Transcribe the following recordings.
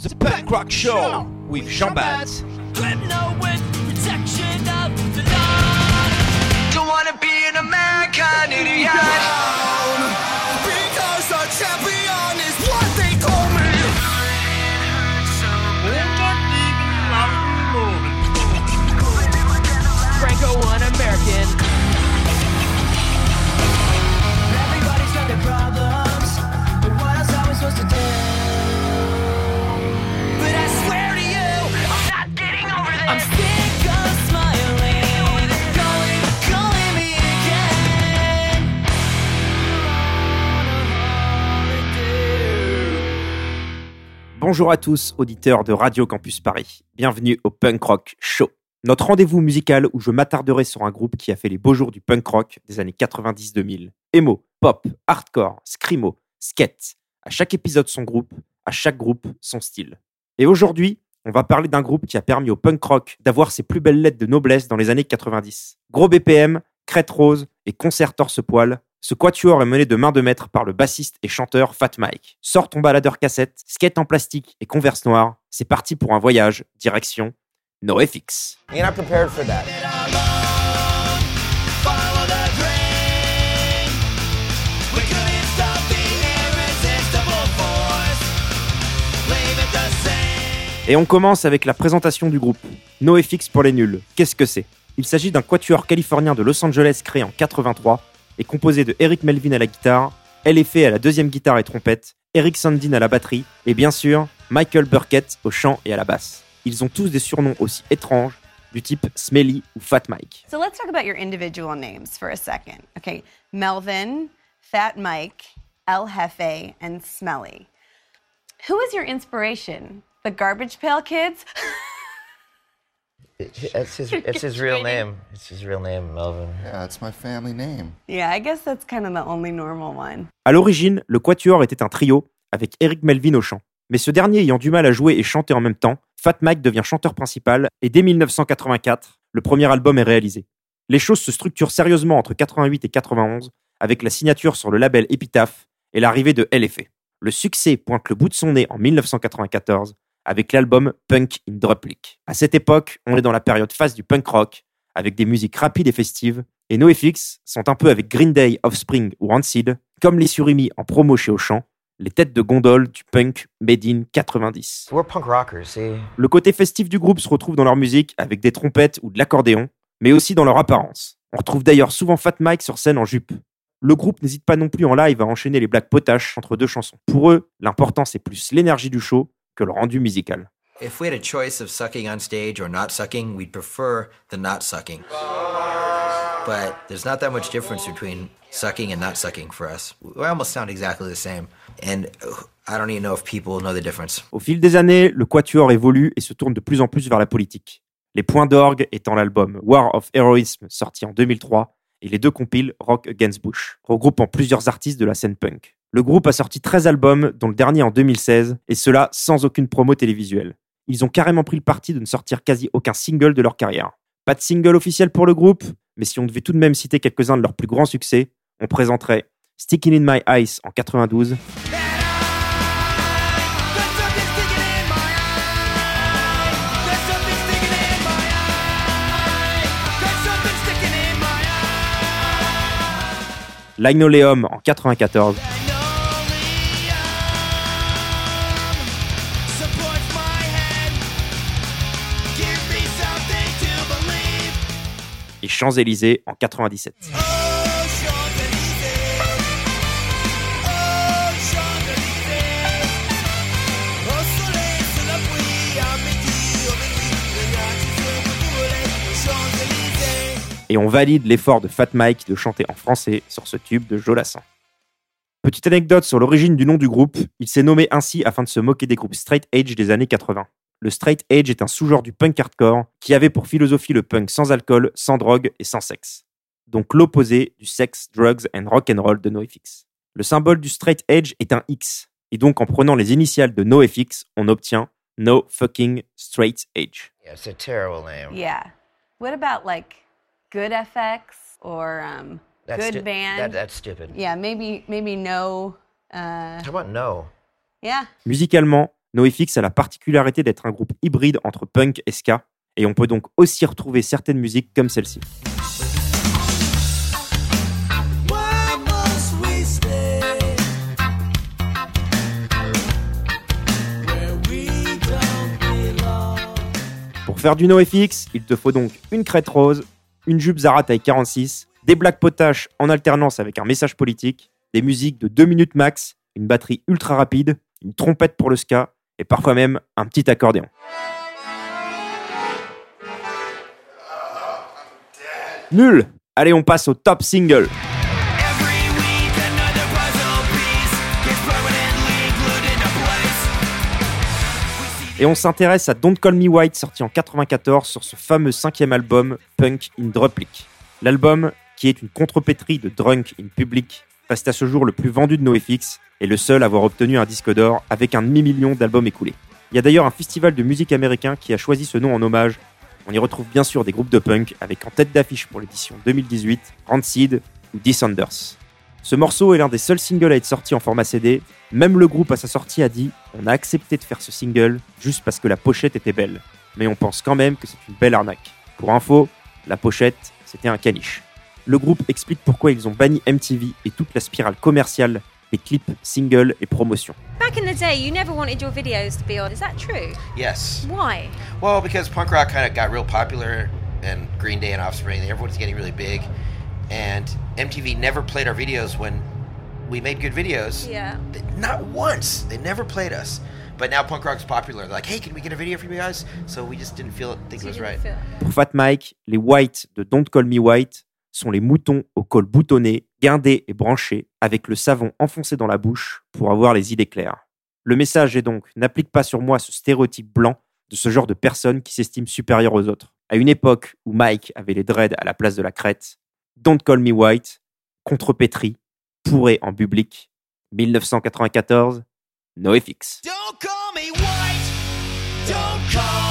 The Punk Rock Show with Jean Bonjour à tous, auditeurs de Radio Campus Paris. Bienvenue au Punk Rock Show. Notre rendez-vous musical où je m'attarderai sur un groupe qui a fait les beaux jours du punk rock des années 90-2000. Emo, pop, hardcore, screamo, skate. À chaque épisode son groupe, à chaque groupe son style. Et aujourd'hui, on va parler d'un groupe qui a permis au punk rock d'avoir ses plus belles lettres de noblesse dans les années 90. Gros BPM, crête rose et concert torse-poil, ce quatuor est mené de main de maître par le bassiste et chanteur Fat Mike. Sors ton baladeur cassette, skate en plastique et converse noire, c'est parti pour un voyage, direction NoFX. Et on commence avec la présentation du groupe. NoFX pour les nuls. Qu'est-ce que c'est? Il s'agit d'un quatuor californien de Los Angeles créé en 83 et composé de Eric Melvin à la guitare, LFA à la deuxième guitare et trompette, Eric Sandin à la batterie et bien sûr Michael Burkett au chant et à la basse. Ils ont tous des surnoms aussi étranges du type Smelly ou Fat Mike. So let's talk about your individual names for a second. Okay, Melvin, Fat Mike, El Jefe, and Smelly. Who is your inspiration? The Garbage Pail Kids? It's his, it's his real name. It's his real name, Melvin. Yeah, it's my family name. yeah, I guess that's kind of the only normal one. À l'origine, le quatuor était un trio avec Eric Melvin au chant. Mais ce dernier ayant du mal à jouer et chanter en même temps, Fat Mike devient chanteur principal et dès 1984, le premier album est réalisé. Les choses se structurent sérieusement entre 88 et 91 avec la signature sur le label Epitaph et l'arrivée de LFA. Le succès pointe le bout de son nez en 1994 avec l'album Punk in Druplic. À cette époque, on est dans la période phase du punk rock avec des musiques rapides et festives et NoFX sont un peu avec Green Day, Offspring ou Rancid, comme les Surimi en promo chez Auchan, les têtes de gondole du punk made in 90. We're punk rockers? Le côté festif du groupe se retrouve dans leur musique avec des trompettes ou de l'accordéon, mais aussi dans leur apparence. On retrouve d'ailleurs souvent Fat Mike sur scène en jupe. Le groupe n'hésite pas non plus en live à enchaîner les blagues potaches entre deux chansons. Pour eux, l'important c'est plus l'énergie du show que le rendu musical. If we had a choice of sucking on stage or not sucking, we'd prefer the not sucking. But there's not that much difference between sucking and not sucking for us. We almost sound exactly the same. And I don't even know if people know the difference. Au fil des années, le quatuor évolue et se tourne de plus en plus vers la politique. Les points d'orgue étant l'album War of Heroism sorti en 2003 et les deux compiles Rock Against Bush, regroupant plusieurs artistes de la scène punk. Le groupe a sorti 13 albums, dont le dernier en 2016, et cela sans aucune promo télévisuelle. Ils ont carrément pris le parti de ne sortir quasi aucun single de leur carrière. Pas de single officiel pour le groupe, mais si on devait tout de même citer quelques-uns de leurs plus grands succès, on présenterait Sticking in My Eyes en 92. L'Agnoleum en 94. Et Champs-Élysées en 97. Oh, Champs-Élysées. Oh, Champs-Élysées. Au soleil, sous la pluie, à midi, au midi, le gars qui se me Champs-Élysées. et on valide l'effort de Fat Mike de chanter en français sur ce tube de Jolassin. Petite anecdote sur l'origine du nom du groupe, il s'est nommé ainsi afin de se moquer des groupes straight edge des années 80. Le straight edge est un sous-genre du punk hardcore qui avait pour philosophie le punk sans alcool, sans drogue et sans sexe. Donc l'opposé du sex, drugs and rock and roll de NoFX. Le symbole du straight edge est un X, et donc en prenant les initiales de NoFX, on obtient No Fucking Straight Edge. Yeah, it's a terrible name. Yeah. What about like Good FX or um, That's Good stu- Band? That, that's stupid. yeah, maybe maybe no. Uh, How about no? yeah. Musicalement, NoFX a la particularité d'être un groupe hybride entre punk et ska, et on peut donc aussi retrouver certaines musiques comme celle-ci. Pour faire du NoFX, il te faut donc une crête rose, une jupe Zara taille 46, des black potaches en alternance avec un message politique, des musiques de 2 minutes max, une batterie ultra rapide, une trompette pour le ska, et parfois même un petit accordéon. Nul Allez, on passe au top single. Et on s'intéresse à Don't Call Me White, sorti en 94 sur ce fameux cinquième album Punk in Druplic. L'album, qui est une contrepétrie de Drunk in Public, reste à ce jour le plus vendu de NoFX et le seul à avoir obtenu un disque d'or avec un demi-million d'albums écoulés. Il y a d'ailleurs un festival de musique américain qui a choisi ce nom en hommage. On y retrouve bien sûr des groupes de punk avec en tête d'affiche pour l'édition 2018 Rancid ou Descenders. Ce morceau est l'un des seuls singles à être sorti en format CD. Même le groupe à sa sortie a dit on a accepté de faire ce single juste parce que la pochette était belle. Mais on pense quand même que c'est une belle arnaque. Pour info, la pochette, c'était un caniche. Le groupe explique pourquoi ils ont banni MTV et toute la spirale commerciale des clips, singles et promotions. Back in the day, you never wanted your videos to be on. Is that true? Yes. Why? Well, because punk rock kind of got real popular, and Green Day and Offspring, everyone's getting really big, and MTV never played our videos when we made good videos. Yeah. Not once. They never played us. But now punk rock's popular. They're like, hey, can we get a video from you guys? So we just didn't feel it, think So it was right. Pour Fat Mike, les Whites de Don't Call Me White sont les moutons au col boutonné, guindés et branchés, avec le savon enfoncé dans la bouche pour avoir les idées claires. Le message est donc n'applique pas sur moi ce stéréotype blanc de ce genre de personne qui s'estime supérieure aux autres. À une époque où Mike avait les dreads à la place de la crête, Don't Call Me White, contrepétri, pourré en public, 1994, NoFX. Don't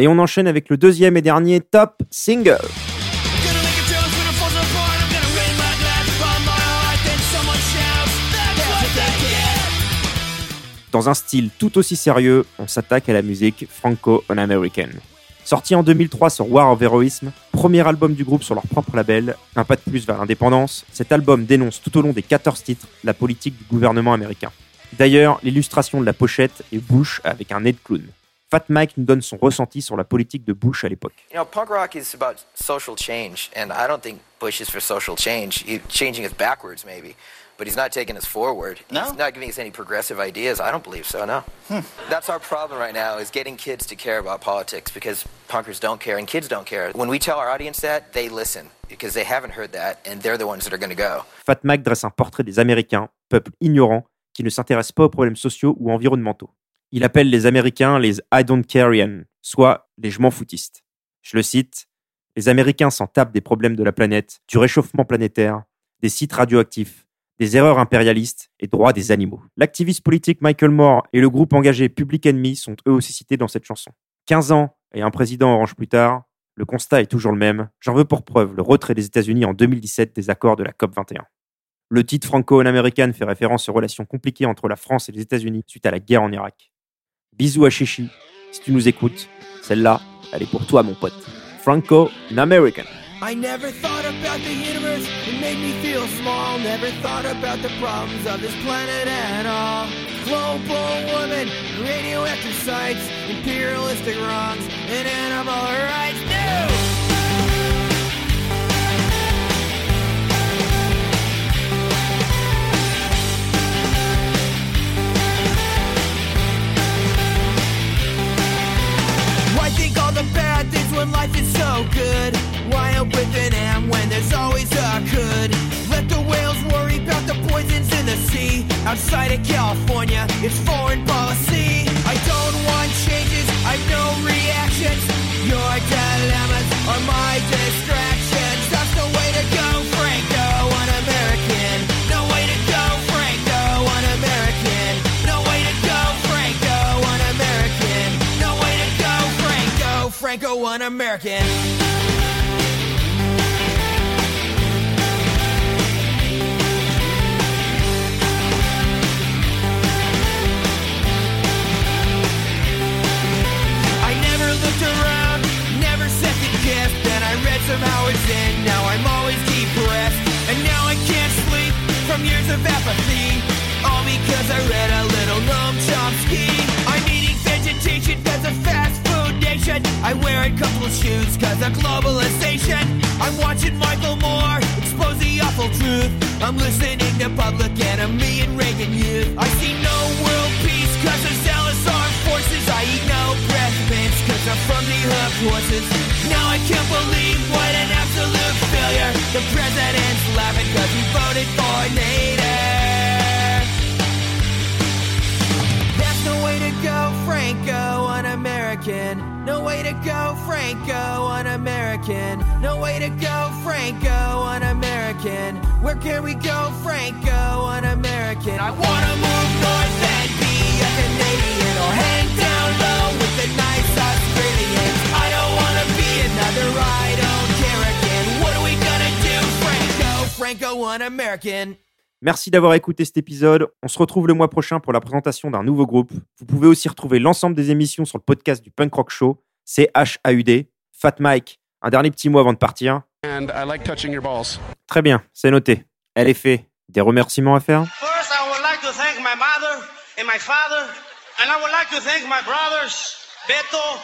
Et on enchaîne avec le deuxième et dernier top single. Dans un style tout aussi sérieux, on s'attaque à la musique franco-american. Sorti en 2003 sur War of Heroism, premier album du groupe sur leur propre label, un pas de plus vers l'indépendance, cet album dénonce tout au long des 14 titres la politique du gouvernement américain. D'ailleurs, l'illustration de la pochette est Bush avec un nez de clown. Fat Mike nous donne son ressenti sur la politique de Bush à l'époque. You know, punk rock is about social change, and I don't think Bush is for social change. He's changing us backwards, maybe, but he's not taking us forward. No? He's not giving us any progressive ideas. I don't believe so. No. That's our problem right now: is getting kids to care about politics because punkers don't care and kids don't care. When we tell our audience that, they listen because they haven't heard that, and they're the ones that are going to go. Fat Mike dresse un portrait des Américains, peuple ignorant qui ne s'intéresse pas aux problèmes sociaux ou environnementaux. Il appelle les Américains les I don't carean, soit les je m'en. Je le cite Les Américains s'en tapent des problèmes de la planète, du réchauffement planétaire, des sites radioactifs, des erreurs impérialistes et droits des animaux. L'activiste politique Michael Moore et le groupe engagé Public Enemy sont eux aussi cités dans cette chanson. 15 ans et un président orange plus tard, le constat est toujours le même. J'en veux pour preuve le retrait des États-Unis en 2017 des accords de la COP 21. Le titre franco-américain fait référence aux relations compliquées entre la France et les États-Unis suite à la guerre en Irak. Bisous à Chichi, si tu nous écoutes, celle-là, elle est pour toi mon pote. Franco-American. I never thought about the universe, it made me feel small. Never thought about the problems of this planet at all. Global woman, radioactive sites, imperialistic wrongs, and animal rights. No! Outside of California, it's foreign policy. I don't want changes, I've no reactions. Your dilemmas are my distractions. That's the way to go, Franco, un American. No way to go, Franco, un American. No way to go, Franco, un American. No way to go, Franco, Franco, un American. Food nation. I wear a couple of shoes cause of globalization. I'm watching Michael Moore expose the awful truth. I'm listening to Public Enemy and Reagan Youth. I see no world peace cause of zealous armed forces. I eat no breath mints cause I'm from the hooked horses. Now I can't believe what an absolute failure. The president's laughing cause he voted for Nader. That's no way to go, Franco, American. No way to go, Franco, un American. No way to go, Franco, un American. Where can we go, Franco, un American? I wanna move north and be a Canadian or hang down low with the nice Australians. I don't wanna be another I don't care again. What are we gonna do, Franco, Franco, un American? Merci d'avoir écouté cet épisode. On se retrouve le mois prochain pour la présentation d'un nouveau groupe. Vous pouvez aussi retrouver l'ensemble des émissions sur le podcast du Punk Rock Show. C'est HAUD. Fat Mike, un dernier petit mot avant de partir. And I like touching your balls. Très bien, c'est noté. Elle est fait. Des remerciements à faire First, I would like to thank my mother and my father, and I would like to thank my brothers, Beto,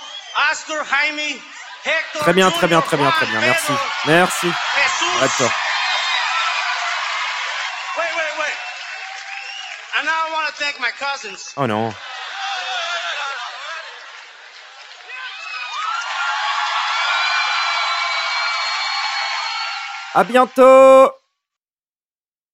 Oscar, Jaime, Hector. Très bien, très bien, très bien, très bien. Merci. Merci. Jesus. Arrête-toi. Wait, wait, wait. And now I want to thank my cousins. Oh non. À bientôt